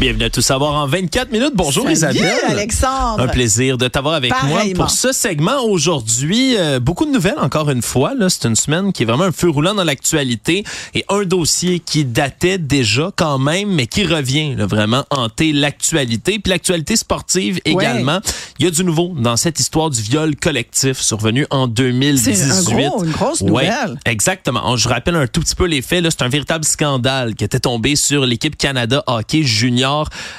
Bienvenue à Tout savoir en 24 minutes. Bonjour Salut, Isabelle. Alexandre. Un plaisir de t'avoir avec moi pour ce segment aujourd'hui. Euh, beaucoup de nouvelles encore une fois. C'est une semaine qui est vraiment un feu roulant dans l'actualité et un dossier qui datait déjà quand même, mais qui revient là, vraiment hanter l'actualité. Puis l'actualité sportive également. Il y a du nouveau dans cette histoire du viol collectif survenu en 2018. C'est un gros- une grosse Ouais, nouvelle. exactement. Je rappelle un tout petit peu les faits. C'est un véritable scandale qui était tombé sur l'équipe Canada Hockey Junior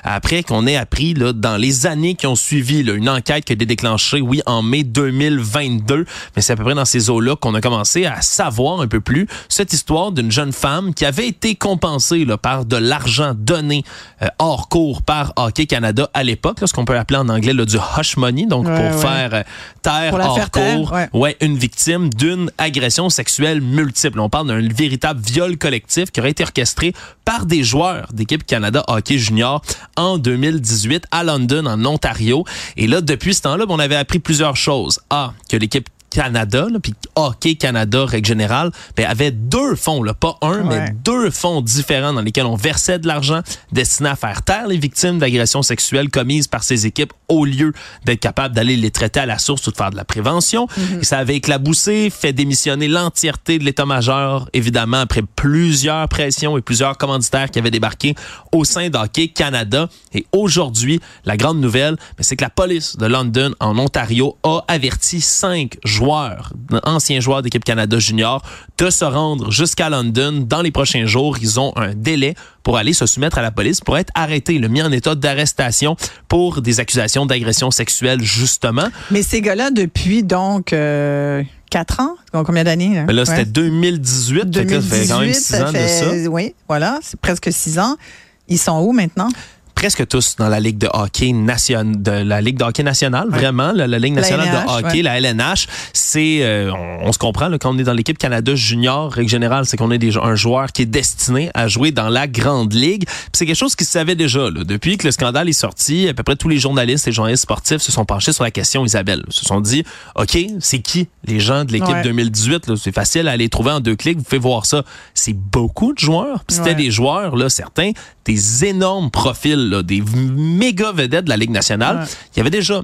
après qu'on ait appris là, dans les années qui ont suivi là, une enquête qui a été déclenchée, oui, en mai 2022. Mais c'est à peu près dans ces eaux-là qu'on a commencé à savoir un peu plus cette histoire d'une jeune femme qui avait été compensée là, par de l'argent donné euh, hors cours par Hockey Canada à l'époque, là, ce qu'on peut appeler en anglais là, du hush money, donc Ouais, pour ouais. faire euh, taire Pour hors faire taire, cours ouais. Ouais, une victime d'une agression sexuelle multiple. On parle d'un véritable viol collectif qui aurait été orchestré par des joueurs d'équipe Canada Hockey Junior en 2018 à London, en Ontario. Et là, depuis ce temps-là, on avait appris plusieurs choses. A, que l'équipe Canada, là, puis Hockey Canada, règle générale, ben, avait deux fonds, là, pas un, mais deux fonds différents dans lesquels on versait de l'argent destiné à faire taire les victimes d'agressions sexuelles commises par ces équipes au lieu d'être capable d'aller les traiter à la source ou de faire de la prévention. Et ça avait éclaboussé, fait démissionner l'entièreté de l'état-major, évidemment, après plusieurs pressions et plusieurs commanditaires qui avaient débarqué au sein d'Hockey Canada. Et aujourd'hui, la grande nouvelle, ben, c'est que la police de London, en Ontario, a averti cinq joueurs, anciens joueurs d'équipe Canada Junior, de se rendre jusqu'à London dans les prochains jours. Ils ont un délai pour aller se soumettre à la police, pour être arrêtés, le mis en état d'arrestation pour des accusations d'agression sexuelle, justement. Mais ces gars-là, depuis donc euh, 4 ans, combien d'années? Là, là, Ouais. c'était 2018, fait que là, ça fait quand même 2018, 6 ans de fait- ça. Oui, voilà, c'est presque 6 ans. Ils sont où maintenant? Presque tous dans la Ligue de hockey nationale, de la Ligue de hockey nationale, vraiment, la, la Ligue La nationale LNH, de hockey, ouais. la LNH, c'est, euh, on, on se comprend, là, quand on est dans l'équipe Canada junior, règle générale, c'est qu'on est des, un joueur qui est destiné à jouer dans la grande ligue. C'est quelque chose qui se savait déjà, là. depuis que le scandale est sorti, à peu près tous les journalistes et journalistes sportifs se sont penchés sur la question, Isabelle, se sont dit, OK, c'est qui les gens de l'équipe Ouais. 2018? là? C'est facile à les trouver en deux clics, vous pouvez voir ça. C'est beaucoup de joueurs. C'était des joueurs, là, certains, des énormes profils, là, des méga vedettes de la Ligue nationale. Ouais. Il y avait déjà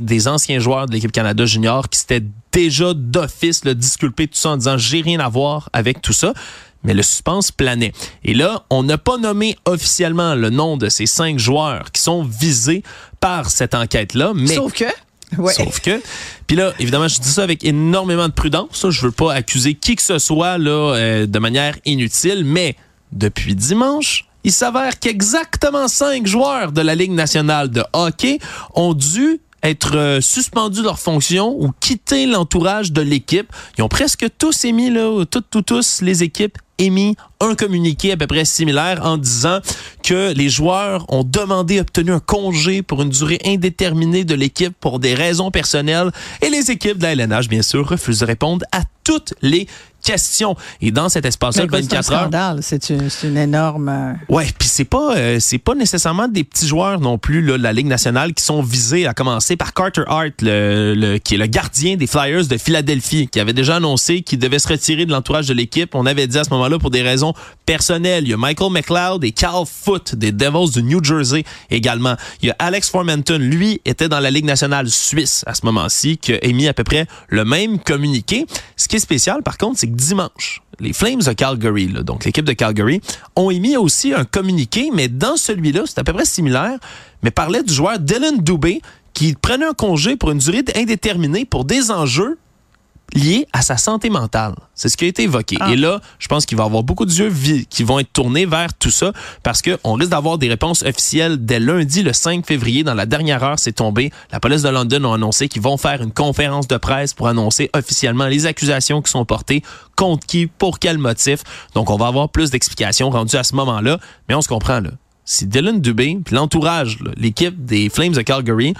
des anciens joueurs de l'équipe Canada junior qui s'étaient déjà d'office disculpés tout ça en disant j'ai rien à voir avec tout ça. Mais le suspense planait. Et là, on n'a pas nommé officiellement le nom de ces cinq joueurs qui sont visés par cette enquête-là, mais Sauf que. Ouais. Sauf que, puis là, évidemment, je dis ça avec énormément de prudence. Je veux pas accuser qui que ce soit là euh, de manière inutile, mais depuis dimanche, il s'avère qu'exactement cinq joueurs de la Ligue nationale de hockey ont dû être euh, suspendus de leur fonction ou quitter l'entourage de l'équipe. Ils ont presque tous émis, toutes, tous les équipes émis un communiqué à peu près similaire en disant que les joueurs ont demandé, obtenu un congé pour une durée indéterminée de l'équipe pour des raisons personnelles et les équipes de la LNH, bien sûr, refusent de répondre à toutes les questions. Et dans cet espace-là, Mais de c'est un 24 heures, scandale. C'est une, c'est une énorme. euh, Ouais, puis c'est pas euh, c'est pas nécessairement des petits joueurs non plus là, de la Ligue nationale qui sont visés à commencer par Carter Hart le, le- qui est le gardien des Flyers de Philadelphie qui avait déjà annoncé qu'il devait se retirer de l'entourage de l'équipe. On avait dit à ce moment-là pour des raisons personnelles. Il y a Michael McLeod et Cal Foote des Devils de New Jersey également. Il y a Alex Formenton, lui était dans la Ligue nationale suisse à ce moment-ci qui a émis à peu près le même communiqué. Ce qui est spécial par contre, c'est que dimanche. Les Flames de Calgary, donc l'équipe de Calgary, ont émis aussi un communiqué, mais dans celui-là, c'est à peu près similaire, mais parlait du joueur Dylan Dubé qui prenait un congé pour une durée indéterminée pour des enjeux liés à sa santé mentale. C'est ce qui a été évoqué. Ah. Et là, je pense qu'il va y avoir beaucoup d'yeux qui vont être tournés vers tout ça parce qu'on risque d'avoir des réponses officielles dès lundi, le 5 février. Dans la dernière heure, c'est tombé. La police de London a annoncé qu'ils vont faire une conférence de presse pour annoncer officiellement les accusations qui sont portées, contre qui, pour quel motif. Donc, on va avoir plus d'explications rendues à ce moment-là. Mais on se comprend, là. Si Dylan Dubé, puis l'entourage, l'équipe des Flames de Calgary,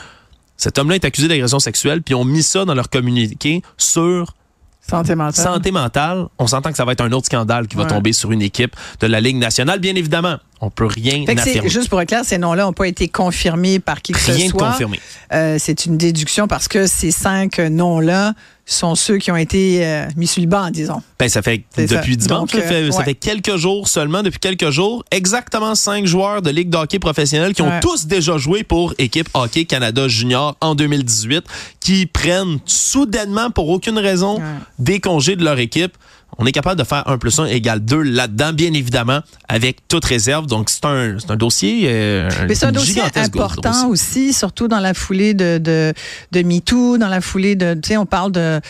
cet homme-là est accusé d'agression sexuelle, puis ont mis ça dans leur communiqué sur Santé mentale. santé mentale. On s'entend que ça va être un autre scandale qui va Ouais. tomber sur une équipe de la Ligue nationale. Bien évidemment, on peut rien Fait affirmer. juste pour être clair, ces noms-là n'ont pas été confirmés par qui que Rien ce de soit. confirmé. Euh, c'est une déduction parce que ces cinq noms-là sont ceux qui ont été euh, mis sur le banc, disons. Ben, ça fait depuis ça. dimanche, Donc, ça, fait, euh, ça ouais. fait quelques jours seulement, depuis quelques jours, exactement cinq joueurs de Ligue de hockey professionnelle qui ont Ouais. tous déjà joué pour équipe Hockey Canada Junior en 2018, qui prennent soudainement, pour aucune raison, Ouais. des congés de leur équipe. On est capable de faire 1 plus 1 égale 2 là-dedans, bien évidemment, avec toute réserve. Donc, c'est un, c'est un dossier euh, Mais c'est un dossier gigantesque important dossier. aussi, surtout dans la foulée de, de, de MeToo, dans la foulée de, tu sais, on parle de,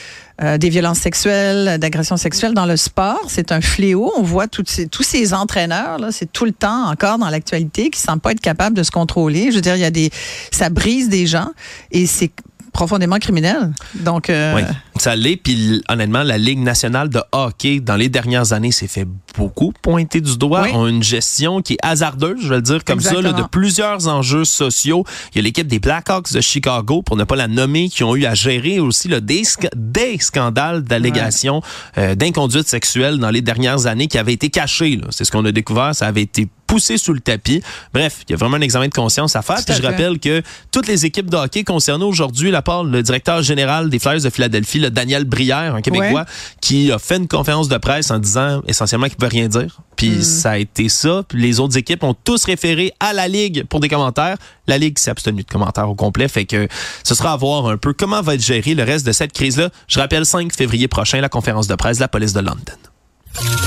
euh, des violences sexuelles, d'agressions sexuelles dans le sport. C'est un fléau. On voit ces, tous ces entraîneurs, là, c'est tout le temps encore dans l'actualité, qui ne semblent pas être capables de se contrôler. Je veux dire, il y a des, ça brise des gens et c'est profondément criminel. Donc, euh, Oui, ça l'est. Puis honnêtement, la Ligue nationale de hockey, dans les dernières années, s'est fait beaucoup pointer du doigt. Oui. ont une gestion qui est hasardeuse, je vais le dire comme ça, là, de plusieurs enjeux sociaux. Il y a l'équipe des Blackhawks de Chicago, pour ne pas la nommer, qui ont eu à gérer aussi là, des, des scandales d'allégations euh, d'inconduite sexuelle dans les dernières années qui avaient été cachés. C'est ce qu'on a découvert. Ça avait été poussé sous le tapis. Bref, il y a vraiment un examen de conscience à faire. Puis je rappelle que toutes les équipes de hockey concernées aujourd'hui, la part le directeur général des Flyers de Philadelphie, Daniel Brière, un Québécois, qui a fait une conférence de presse en disant essentiellement qu'il ne peut rien dire. Puis Mm. ça a été ça. Puis les autres équipes ont tous référé à la Ligue pour des commentaires. La Ligue s'est abstenue de commentaires au complet. Fait que ce sera à voir un peu comment va être géré le reste de cette crise-là. Je rappelle 5 février prochain, la conférence de presse de la police de London.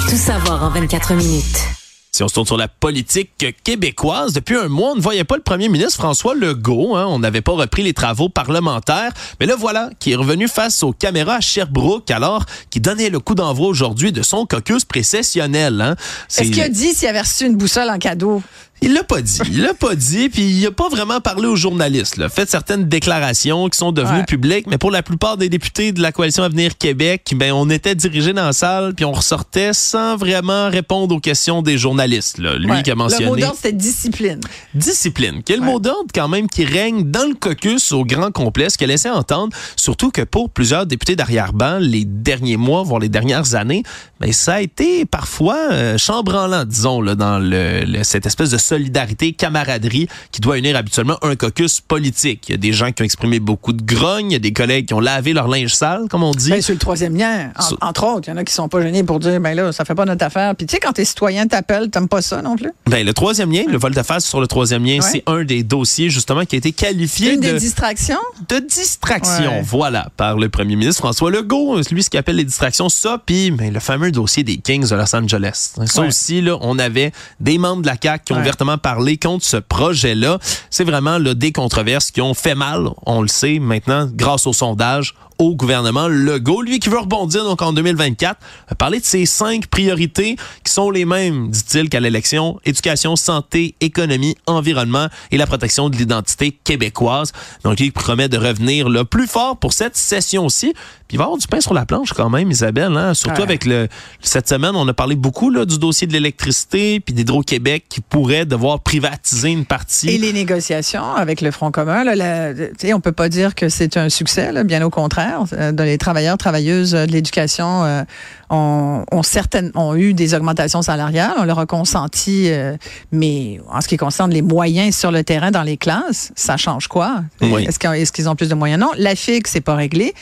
Tout savoir en 24 minutes. Si on se tourne sur la politique québécoise, depuis un mois, on ne voyait pas le premier ministre François Legault. hein. On n'avait pas repris les travaux parlementaires. Mais là, voilà, qui est revenu face aux caméras à Sherbrooke, alors qu'il donnait le coup d'envoi aujourd'hui de son caucus précessionnel. Hein. Est-ce qu'il a dit s'il avait reçu une boussole en cadeau? Il l'a pas dit. Il l'a pas dit, puis il a pas vraiment parlé aux journalistes. Là. Fait certaines déclarations qui sont devenues Ouais. publiques, mais pour la plupart des députés de la coalition Avenir Québec, ben on était dirigés dans la salle, puis on ressortait sans vraiment répondre aux questions des journalistes. Là. Lui Ouais. qui a Le mot mentionné d'ordre, c'était discipline. discipline. Quel Ouais. mot d'ordre quand même qui règne dans le caucus au grand complet, ce qu'elle laissait entendre, surtout que pour plusieurs députés d'arrière-ban, les derniers mois, voire les dernières années, ben, ça a été parfois euh, chambranlant, disons, là, dans le, le- cette espèce de solidarité, camaraderie qui doit unir habituellement un caucus politique. Il y a des gens qui ont exprimé beaucoup de grogne, il y a des collègues qui ont lavé leur linge sale, comme on dit. Ben, sur le troisième lien, en- entre autres, il y en a qui sont pas gênés pour dire, ben là, ça fait pas notre affaire. Puis tu sais, quand t'es citoyen, t'appelles, t'aimes pas ça non plus? Ben, le troisième lien, le volte-face sur le troisième lien, Ouais. c'est un des dossiers justement qui a été qualifié Une de... des distractions? de distraction, Ouais. voilà, par le premier ministre François Legault, lui ce qu'il appelle les distractions, ça, puis ben, le fameux dossier des Kings de Los Angeles. Ça Ouais. aussi, là, on avait des membres de la CAQ qui ont Ouais. Ouvertement parlé contre ce projet-là. C'est vraiment là, des controverses qui ont fait mal, on le sait maintenant, grâce au sondage au gouvernement Legault. Lui qui veut rebondir donc en 2024, a parlé de ses cinq priorités qui sont les mêmes, dit-il, qu'à l'élection. Éducation, santé, économie, environnement et la protection de l'identité québécoise. Donc, il promet de revenir le plus fort pour cette session-ci. Puis il va y avoir du pain sur la planche quand même, Isabelle. Hein? Surtout Ouais. avec le cette semaine, on a parlé beaucoup là, du dossier de l'électricité puis d'Hydro-Québec qui pourrait devoir privatiser une partie. Et les négociations avec le Front commun, là, la- on peut pas dire que c'est un succès, là, bien au contraire. Euh, de les travailleurs, travailleuses euh, de l'éducation euh, ont, ont, certaines, ont eu des augmentations salariales, on leur a consenti, euh, mais en ce qui concerne les moyens sur le terrain dans les classes, ça change quoi? Oui. Est-ce qu'ils ont plus de moyens? Non, la FIG, c'est pas réglé.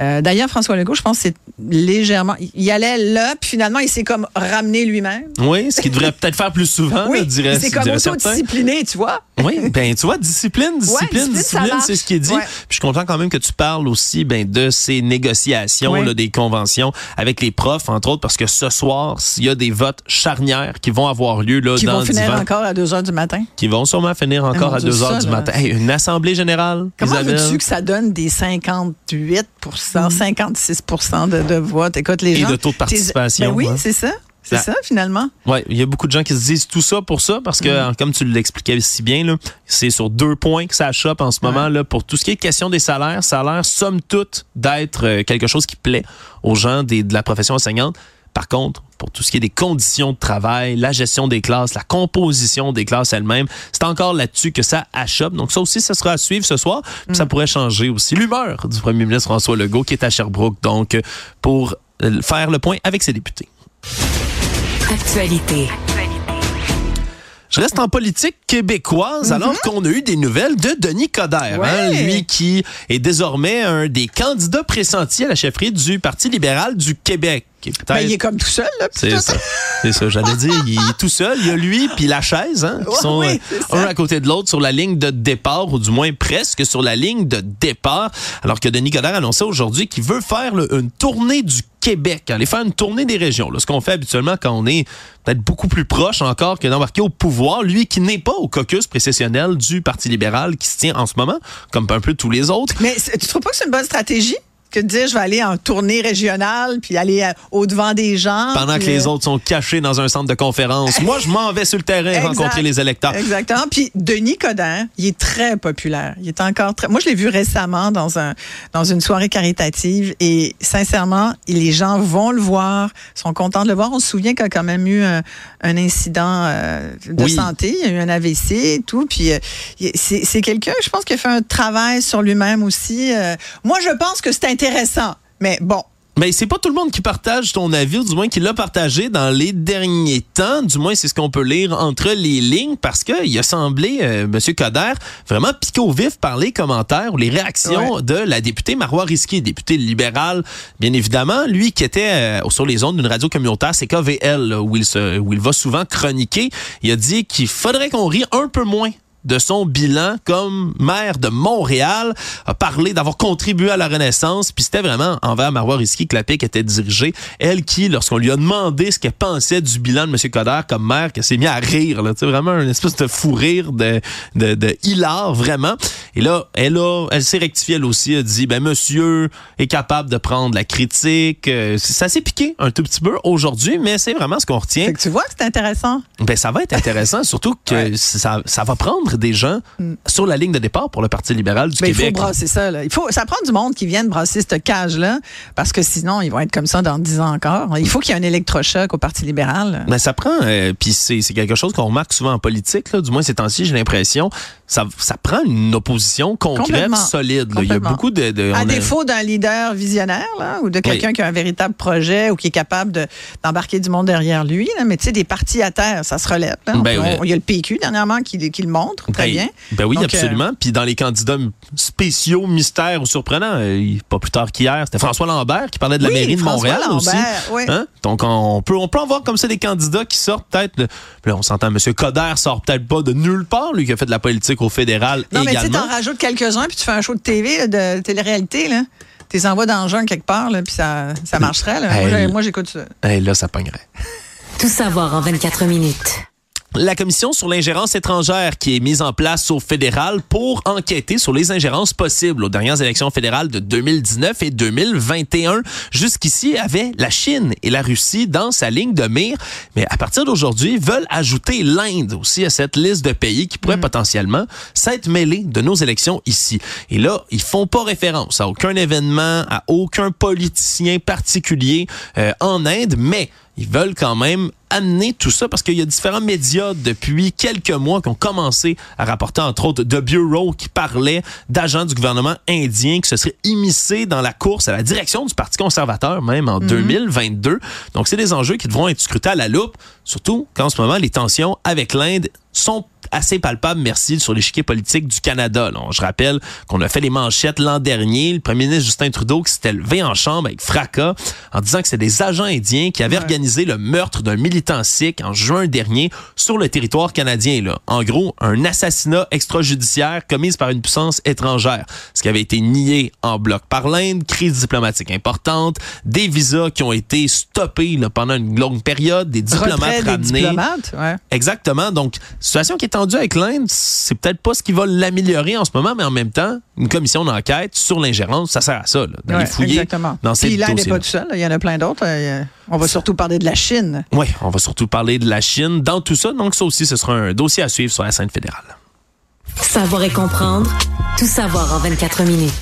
Euh, D'ailleurs, François Legault, je pense que c'est légèrement. Il allait là, puis finalement, il s'est comme ramené lui-même. Oui, ce qu'il devrait peut-être faire plus souvent, Oui, là, dirait, il s'est comme autodiscipliné, tu vois. Oui, ben tu vois, discipline, discipline, discipline, c'est ce qu'il dit. Ouais. Puis je suis content quand même que tu parles aussi ben, de ces négociations, là, des conventions avec les profs, entre autres, parce que ce soir, il y a des votes charnières qui vont avoir lieu là, Qui dans vont finir encore à 2 heures du matin. qui vont sûrement finir encore mon à Dieu, 2 heures ça, du là. matin. Hey, une assemblée générale, Comment veux-tu que ça donne des 58 56 de, de votes? Écoute, les Et gens. de taux de participation, Ben oui, hein. c'est ça. C'est ça, finalement. Ouais, il y a beaucoup de gens qui se disent tout ça pour ça parce que, Mm. comme tu l'expliquais si bien, c'est sur deux points que ça chope en ce moment là pour tout ce qui est question des salaires. Ça a l'air, somme toute, d'être euh, quelque chose qui plaît aux gens des- de la profession enseignante. Par contre, pour tout ce qui est des conditions de travail, la gestion des classes, la composition des classes elles-mêmes, c'est encore là-dessus que ça achoppe. Donc ça aussi, ça sera à suivre ce soir. Puis Ça pourrait changer aussi l'humeur du premier ministre François Legault qui est à Sherbrooke, donc euh, pour euh, faire le point avec ses députés. Actualité. Je reste en politique québécoise alors qu'on a eu des nouvelles de Denis Coderre, hein, lui qui est désormais un des candidats pressentis à la chefferie du Parti libéral du Québec. Ben, il est comme tout seul, là. c'est ça. C'est ça, j'allais dire. Il est tout seul. Il y a lui puis la chaise, hein, qui Ouais, sont oui, euh, ça. un à côté de l'autre sur la ligne de départ, ou du moins presque sur la ligne de départ. Alors que Denis Coderre annonçait aujourd'hui qu'il veut faire une tournée du Québec, aller faire une tournée des régions. Là, ce qu'on fait habituellement quand on est peut-être beaucoup plus proche encore que d'embarquer au pouvoir. Lui qui n'est pas au caucus précessionnel du Parti libéral qui se tient en ce moment, comme un peu tous les autres. Mais tu trouves pas que c'est une bonne stratégie? Que de dire je vais aller en tournée régionale puis aller à- au-devant des gens? Pendant que les euh, autres sont cachés dans un centre de conférence. Moi, je m'en vais sur le terrain Exact. rencontrer les électeurs. Exactement. Puis Denis Coderre, il est très populaire. Il est encore très. Moi, je l'ai vu récemment dans un dans une soirée caritative et sincèrement, les gens vont le voir, sont contents de le voir. On se souvient qu'il y a quand même eu un, un incident euh, de Oui. santé, il y a eu un AVC et tout. Puis euh, c'est c'est quelqu'un, je pense, qui a fait un travail sur lui-même aussi. Euh, moi, je pense que c'est intéressant. Mais bon, Mais c'est pas tout le monde qui partage ton avis, ou du moins qui l'a partagé dans les derniers temps. Du moins, c'est ce qu'on peut lire entre les lignes, parce qu'il a semblé, euh, M. Coder, vraiment piqué au vif par les commentaires ou les réactions Ouais. de la députée Marois Risky, députée libérale, bien évidemment. Lui qui était euh, sur les ondes d'une radio communautaire, c'est KVL, là, où il, se, où il va souvent chroniquer. Il a dit qu'il faudrait qu'on rie un peu moins de son bilan comme maire de Montréal, a parlé d'avoir contribué à la Renaissance, puis c'était vraiment envers Marois Risky que la pique était dirigée. Elle qui, lorsqu'on lui a demandé ce qu'elle pensait du bilan de M. Coder comme maire, qu'elle s'est mis à rire, là, vraiment une espèce de fou rire de, de, de hilar, vraiment. Et là, elle a, elle s'est rectifiée elle aussi, elle a dit, ben monsieur est capable de prendre la critique. Euh, ça s'est piqué un tout petit peu aujourd'hui, mais c'est vraiment ce qu'on retient. fait que tu vois que c'est intéressant. Ben, ça va être intéressant, surtout que Ouais. ça, ça va prendre des gens sur la ligne de départ pour le Parti libéral du Mais il faut Québec. brasser ça. Là. Il faut, ça prend du monde qui vienne brasser cette cage-là, parce que sinon, ils vont être comme ça dans 10 ans encore. Il faut qu'il y ait un électrochoc au Parti libéral. Mais ça prend, euh, puis c'est c'est quelque chose qu'on remarque souvent en politique, là, du moins ces temps-ci, j'ai l'impression, ça, ça prend une opposition concrète, solide. là. Il y a beaucoup de... À a- défaut d'un leader visionnaire là, ou de quelqu'un qui a un véritable projet ou qui est capable de- d'embarquer du monde derrière lui. Là. Mais tu sais, des partis à terre, ça se relève. là. Ben On- oui. Il y a le PQ dernièrement qui, qui le montre très Ben, bien. Ben oui, Donc, euh, absolument. Puis dans les candidats spéciaux, mystères ou surprenants, euh, pas plus tard qu'hier, c'était François Lambert qui parlait de la Oui, mairie de François Montréal aussi. Oui. Hein? Donc on peut, on peut en voir comme ça des candidats qui sortent peut-être. Là, on s'entend, M. Coder sort peut-être pas de nulle part, lui qui a fait de la politique au fédéral Non, mais tu sais, également. t'en rajoutes quelques-uns, puis tu fais un show de TV, de télé-réalité, là. Tu les envoies dans le jungle quelque part, là, puis ça, ça marcherait. Là. Moi, Hey. j'écoute ça. Eh, là, ça pognerait. Tout savoir en 24 minutes. La commission sur l'ingérence étrangère qui est mise en place au fédéral pour enquêter sur les ingérences possibles aux dernières élections fédérales de 2019 et 2021. Jusqu'ici, avait la Chine et la Russie dans sa ligne de mire. Mais à partir d'aujourd'hui, veulent ajouter l'Inde aussi à cette liste de pays qui pourraient potentiellement s'être mêlés de nos élections ici. Et là, ils font pas référence à aucun événement, à aucun politicien particulier euh, en Inde, mais ils veulent quand même amener tout ça parce qu'il y a différents médias depuis quelques mois qui ont commencé à rapporter, entre autres, The Bureau qui parlait d'agents du gouvernement indien qui se seraient immiscés dans la course à la direction du Parti conservateur, même en 2022. Donc, c'est des enjeux qui devront être scrutés à la loupe, surtout qu'en ce moment, les tensions avec l'Inde sont assez palpables, merci, sur l'échiquier politique du Canada. là. Je rappelle qu'on a fait les manchettes l'an dernier. Le premier ministre Justin Trudeau qui s'était levé en chambre avec fracas en disant que c'est des agents indiens qui avaient organisé le meurtre d'un militant sikh en juin dernier sur le territoire canadien. Là. En gros, un assassinat extrajudiciaire commis par une puissance étrangère, ce qui avait été nié en bloc par l'Inde, crise diplomatique importante, des visas qui ont été stoppés là, pendant une longue période, des diplomates Retrait des ramenés. diplomates, ouais. Exactement. Donc, situation qui est avec l'Inde, c'est peut-être pas ce qui va l'améliorer en ce moment, mais en même temps, une commission d'enquête sur l'ingérence, ça sert à ça, là, d'aller Ouais, fouiller exactement. dans ces Puis l'Inde n'est pas tout seul. Il y en a plein d'autres. Euh, On va surtout parler de la Chine. Oui, on va surtout parler de la Chine dans tout ça. Donc, ça aussi, ce sera un dossier à suivre sur la scène fédérale. Savoir et comprendre. Tout savoir en 24 minutes.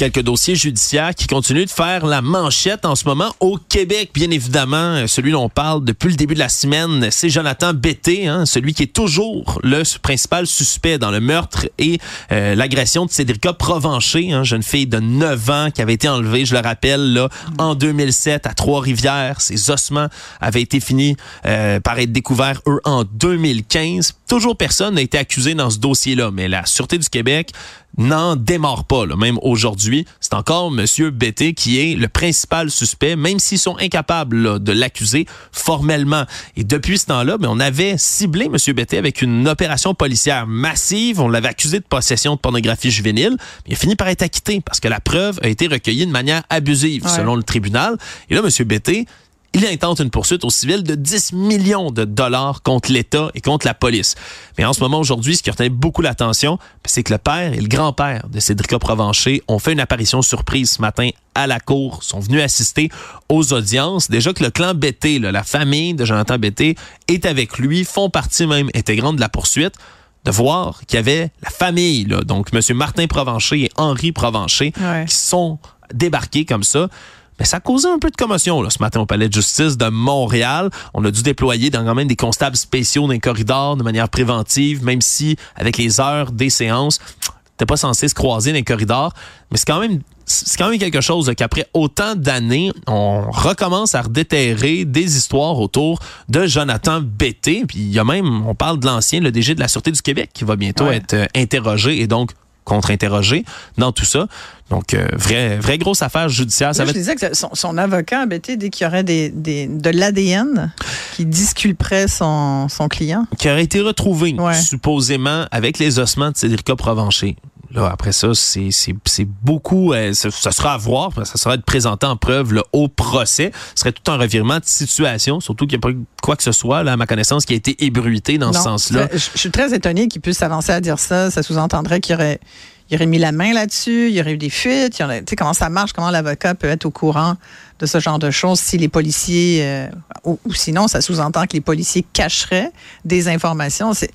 Quelques dossiers judiciaires qui continuent de faire la manchette en ce moment au Québec, bien évidemment. Euh, Celui dont on parle depuis le début de la semaine, c'est Jonathan Betté, hein, celui qui est toujours le principal suspect dans le meurtre et euh, l'agression de Cédrica Provencher, hein, jeune fille de 9 ans qui avait été enlevée, je le rappelle, là, en 2007 à Trois-Rivières. Ses ossements avaient été finis euh, par être découverts, eux, en 2015. Toujours personne n'a été accusé dans ce dossier-là, mais la Sûreté du Québec n'en démarre pas. Là. Même aujourd'hui, c'est encore M. Betté qui est le principal suspect, même s'ils sont incapables de l'accuser formellement. Et depuis ce temps-là, ben, on avait ciblé M. Betté avec une opération policière massive. On l'avait accusé de possession de pornographie juvénile. Mais il a fini par être acquitté parce que la preuve a été recueillie de manière abusive, selon le tribunal. Et là, M. Betté il intente une poursuite au civil de 10 millions de dollars contre l'État et contre la police. Mais en ce moment, aujourd'hui, ce qui retient beaucoup l'attention, c'est que le père et le grand-père de Cédric Provencher ont fait une apparition surprise ce matin à la cour, sont venus assister aux audiences. Déjà que le clan Bété, la famille de Jonathan Bété, est avec lui, font partie même intégrante de la poursuite de voir qu'il y avait la famille, là, donc M. Martin Provencher et Henri Provencher, qui sont débarqués comme ça. Mais ça a causé un peu de commotion là, ce matin au Palais de justice de Montréal. On a dû déployer dans quand même des constables spéciaux dans les corridors de manière préventive, même si avec les heures des séances, t'es pas censé se croiser dans les corridors. Mais c'est quand même c'est quand même quelque chose qu'après autant d'années, on recommence à redéterrer des histoires autour de Jonathan Bété. Puis il y a même, on parle de l'ancien, le DG de la Sûreté du Québec, qui va bientôt être euh, interrogé et donc contre-interrogé dans tout ça. Donc, euh, vraie, vraie grosse affaire judiciaire. Ça je disais que son, avocat a bêté dès qu'il y aurait des, de l'ADN qui disculperait son, son, client. Qui aurait été retrouvé, supposément, avec les ossements de Cédric Provencher. Là, après ça, c'est beaucoup, euh, ça, sera à voir, ça sera être présenté en preuve là, au procès. Ce serait tout un revirement de situation, surtout qu'il n'y a pas quoi que ce soit, là, à ma connaissance, qui a été ébruité dans ce sens-là. Je suis très étonné qu'il puisse s'avancer à dire ça. Ça sous-entendrait qu'il y aurait il aurait mis la main là-dessus, il y aurait eu des fuites. Tu sais comment ça marche, comment l'avocat peut être au courant de ce genre de choses si les policiers, euh, ou, sinon, ça sous-entend que les policiers cacheraient des informations. C'est,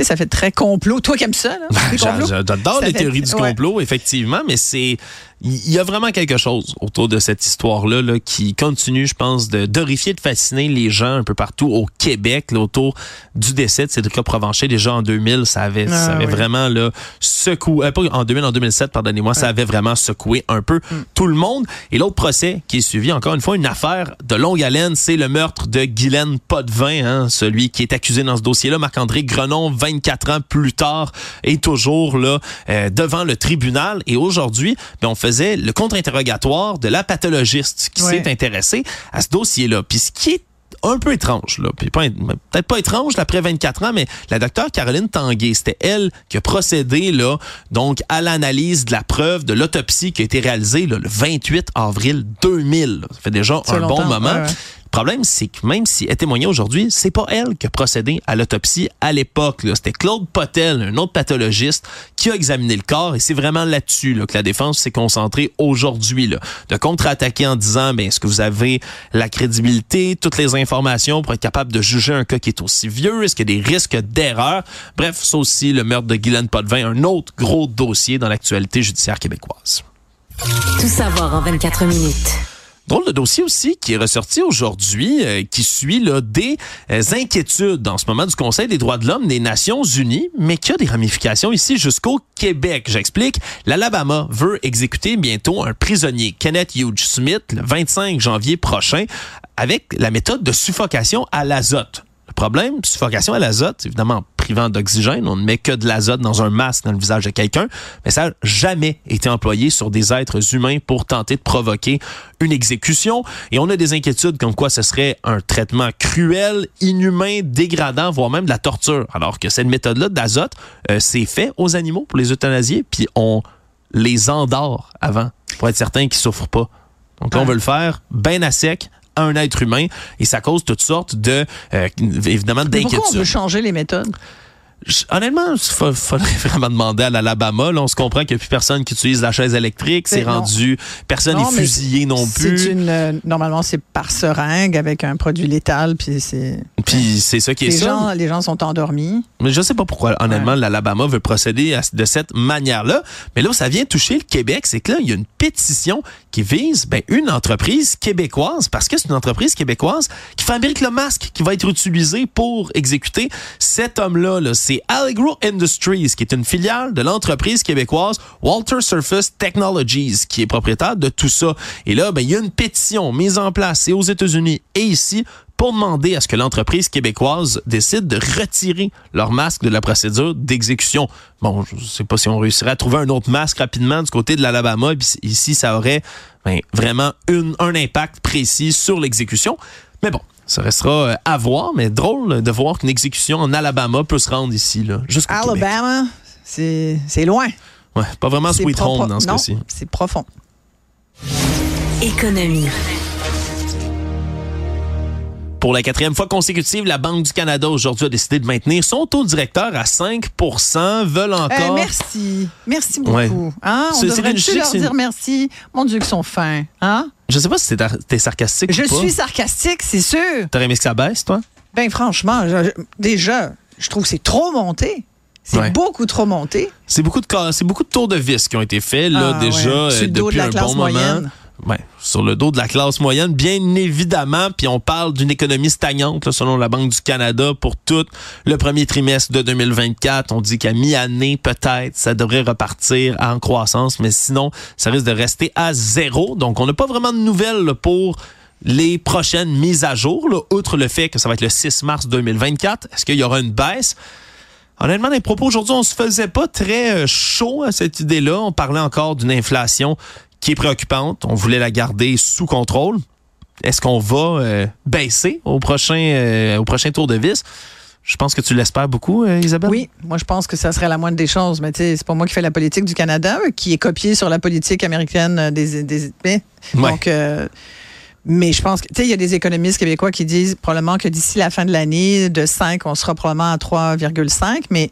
ça fait très complot. Toi qui aimes ça, J'adore les théories du complot, effectivement, mais c'est il y a vraiment quelque chose autour de cette histoire-là là, qui continue, je pense, de d'horrifier, de fasciner les gens un peu partout au Québec là, autour du décès de Cédric Provencher. Déjà en 2000, ça avait, ah ça avait vraiment là, secoué, euh, pas en 2000, en 2007, pardonnez-moi, ça avait vraiment secoué un peu mm. tout le monde. Et l'autre procès qui est suivi, encore une fois, une affaire de longue haleine, c'est le meurtre de Guylaine Potvin, hein, celui qui est accusé dans ce dossier-là, Marc-André Grenon, 24 ans plus tard, est toujours là euh, devant le tribunal. Et aujourd'hui, ben, on fait faisait le contre-interrogatoire de la pathologiste qui s'est intéressée à ce dossier-là. Puis ce qui est un peu étrange, là. peut-être pas étrange après 24 ans, mais la docteure Caroline Tanguay, c'était elle qui a procédé là, donc à l'analyse de la preuve de l'autopsie qui a été réalisée le 28 avril 2000. Ça fait déjà un bon moment. Le problème, c'est que même si elle témoignait aujourd'hui, c'est pas elle qui a procédé à l'autopsie à l'époque. C'était Claude Potel, un autre pathologiste, qui a examiné le corps et c'est vraiment là-dessus que la défense s'est concentrée aujourd'hui. De contre-attaquer en disant, ben, est-ce que vous avez la crédibilité, toutes les informations pour être capable de juger un cas qui est aussi vieux? Est-ce qu'il y a des risques d'erreur? Bref, c'est aussi le meurtre de Guylaine Potvin, un autre gros dossier dans l'actualité judiciaire québécoise. Tout savoir en 24 minutes. Drôle de dossier aussi qui est ressorti aujourd'hui, euh, qui suit là, des euh, inquiétudes en ce moment du Conseil des droits de l'homme des Nations Unies, mais qui a des ramifications ici jusqu'au Québec. J'explique. L'Alabama veut exécuter bientôt un prisonnier, Kenneth Hughes Smith, le 25 janvier prochain, avec la méthode de suffocation à l'azote. Problème, suffocation à l'azote, évidemment privant d'oxygène, on ne met que de l'azote dans un masque dans le visage de quelqu'un, mais ça n'a jamais été employé sur des êtres humains pour tenter de provoquer une exécution. Et on a des inquiétudes comme quoi ce serait un traitement cruel, inhumain, dégradant, voire même de la torture. Alors que cette méthode-là d'azote, euh, c'est fait aux animaux pour les euthanasier, puis on les endort avant pour être certain qu'ils souffrent pas. Donc là, on veut le faire bien à sec, un être humain et ça cause toutes sortes de, euh, évidemment, d'inquiétudes. Pourquoi on veut changer les méthodes? Honnêtement, il faudrait vraiment demander à l'Alabama. Là, on se comprend qu'il n'y a plus personne qui utilise la chaise électrique. C'est rendu, personne n'est fusillé non plus. Une, euh, normalement, c'est par seringue avec un produit létal, puis c'est. Puis c'est ça qui est les ça. Gens, les gens sont endormis. Mais je sais pas pourquoi, honnêtement, l'Alabama veut procéder de cette manière-là. Mais là où ça vient toucher le Québec, c'est que là, il y a une pétition qui vise ben, une entreprise québécoise, parce que c'est une entreprise québécoise qui fabrique le masque qui va être utilisé pour exécuter cet homme-là. Là c'est Allegro Industries, qui est une filiale de l'entreprise québécoise Walter Surface Technologies, qui est propriétaire de tout ça. Et là, ben, il y a une pétition mise en place, et aux États-Unis et ici, pour demander à ce que l'entreprise québécoise décide de retirer leur masque de la procédure d'exécution. Bon, je ne sais pas si on réussirait à trouver un autre masque rapidement du côté de l'Alabama. Ici, ça aurait ben, vraiment une, un impact précis sur l'exécution. Mais bon, ça restera euh, à voir, mais drôle de voir qu'une exécution en Alabama peut se rendre ici, là, jusqu'au Alabama, c'est loin. Ouais, pas vraiment Sweet Home dans ce cas-ci. C'est profond. Économie. Pour la quatrième fois consécutive, la Banque du Canada aujourd'hui a décidé de maintenir son taux directeur à 5% veulent eh, encore. merci. Merci beaucoup. Hein? On devrait leur dire merci. Mon Dieu, qu'ils sont fins. Hein? Je sais pas si t'es sarcastique je ou pas. Je suis sarcastique, c'est sûr. T'aurais aimé que ça baisse, toi? Ben franchement, déjà, je trouve que c'est trop monté. C'est beaucoup trop monté. C'est beaucoup de c'est beaucoup de tours de vis qui ont été faits là ah, déjà euh, depuis un bon moment. Sur le dos de la classe moyenne, bien évidemment. Puis on parle d'une économie stagnante, selon la Banque du Canada, pour tout le premier trimestre de 2024. On dit qu'à mi-année, peut-être, ça devrait repartir en croissance, mais sinon, ça risque de rester à zéro. Donc, on n'a pas vraiment de nouvelles pour les prochaines mises à jour, outre le fait que ça va être le 6 mars 2024. Est-ce qu'il y aura une baisse? Honnêtement, les propos aujourd'hui, on se faisait pas très euh, chaud à cette idée-là. On parlait encore d'une inflation qui est préoccupante. On voulait la garder sous contrôle. Est-ce qu'on va euh, baisser au prochain, euh, au prochain tour de vis? Je pense que tu l'espères beaucoup, euh, Isabelle. Oui, moi je pense que ça serait la moindre des choses. Mais tu sais, c'est pas moi qui fais la politique du Canada, qui est copiée sur la politique américaine des. des Donc, mais je pense que, tu sais, il y a des économistes québécois qui disent probablement que d'ici la fin de l'année, de 5, on sera probablement à 3,5. Mais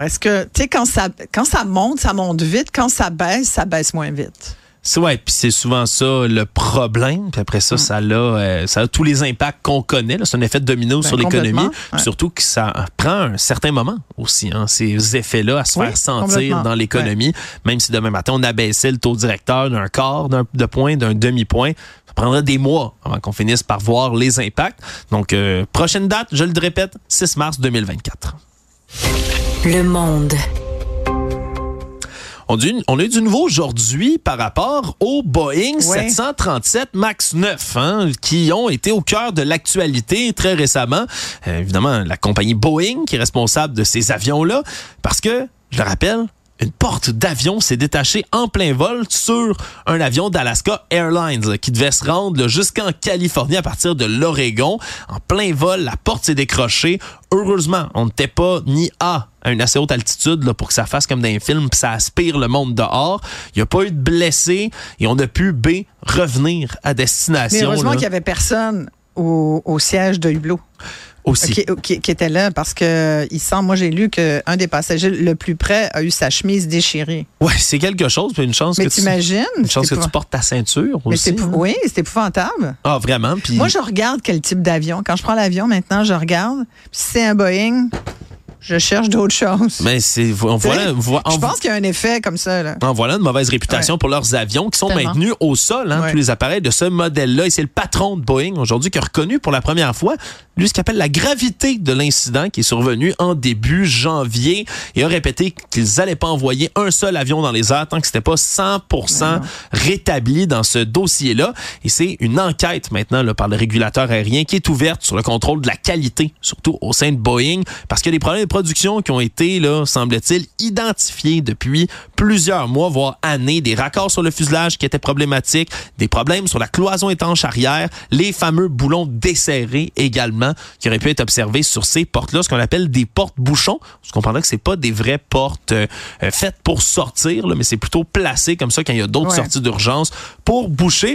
est-ce que, tu sais, quand ça, quand ça monte, ça monte vite. Quand ça baisse, ça baisse moins vite. C'est ouais, puis c'est souvent ça le problème. Puis après ça, mm. ça, a, euh, ça a tous les impacts qu'on connaît. C'est un effet de domino ben, sur l'économie. Surtout que ça prend un certain moment aussi, hein, ces effets-là à se faire sentir dans l'économie. Même si demain matin, on abaissait le taux directeur d'un quart de point, d'un demi-point, ça prendra des mois avant qu'on finisse par voir les impacts. Donc, euh, prochaine date, je le répète, 6 mars 2024. Le monde. On, a eu du nouveau aujourd'hui par rapport au Boeing 737 MAX 9, hein, qui ont été au cœur de l'actualité très récemment. Euh, évidemment, la compagnie Boeing qui est responsable de ces avions-là, parce que, je le rappelle, une porte d'avion s'est détachée en plein vol sur un avion d'Alaska Airlines qui devait se rendre jusqu'en Californie à partir de l'Oregon. En plein vol, la porte s'est décrochée. Heureusement, on n'était pas ni à à une assez haute altitude là, pour que ça fasse comme dans un film, puis ça aspire le monde dehors. Il n'y a pas eu de blessés et on a pu B revenir à destination. Mais heureusement qu'il n'y avait personne au, au siège de Hublot aussi. Qui, était là parce que il semble, moi j'ai lu qu'un des passagers le plus près a eu sa chemise déchirée. Ouais, c'est quelque chose, une chance Mais que t'imagines? Une chance que tu portes ta ceinture aussi. Hein. Oui, c'est épouvantable. Ah, vraiment? Puis... Moi, je regarde quel type d'avion. Quand je prends l'avion maintenant, je regarde. Si c'est un Boeing, je cherche d'autres choses. Mais c'est voilà, je pense qu'il y a un effet comme ça. Là. En voilà une mauvaise réputation pour leurs avions qui sont maintenus au sol, hein, tous les appareils de ce modèle-là. Et c'est le patron de Boeing aujourd'hui qui a reconnu pour la première fois lui, ce qu'il appelle la gravité de l'incident qui est survenu en début janvier et a répété qu'ils n'allaient pas envoyer un seul avion dans les airs tant que c'était pas 100% rétabli dans ce dossier-là. Et c'est une enquête maintenant là, par le régulateur aérien qui est ouverte sur le contrôle de la qualité, surtout au sein de Boeing, parce qu'il y a des problèmes de production qui ont été, là, semble-t-il, identifiés depuis plusieurs mois, voire années. Des raccords sur le fuselage qui étaient problématiques, des problèmes sur la cloison étanche arrière, les fameux boulons desserrés également qui aurait pu être observé sur ces portes-là, ce qu'on appelle des portes bouchons. Vous comprendrez que c'est pas des vraies portes euh, faites pour sortir, mais c'est plutôt placé comme ça quand il y a d'autres sorties d'urgence pour boucher.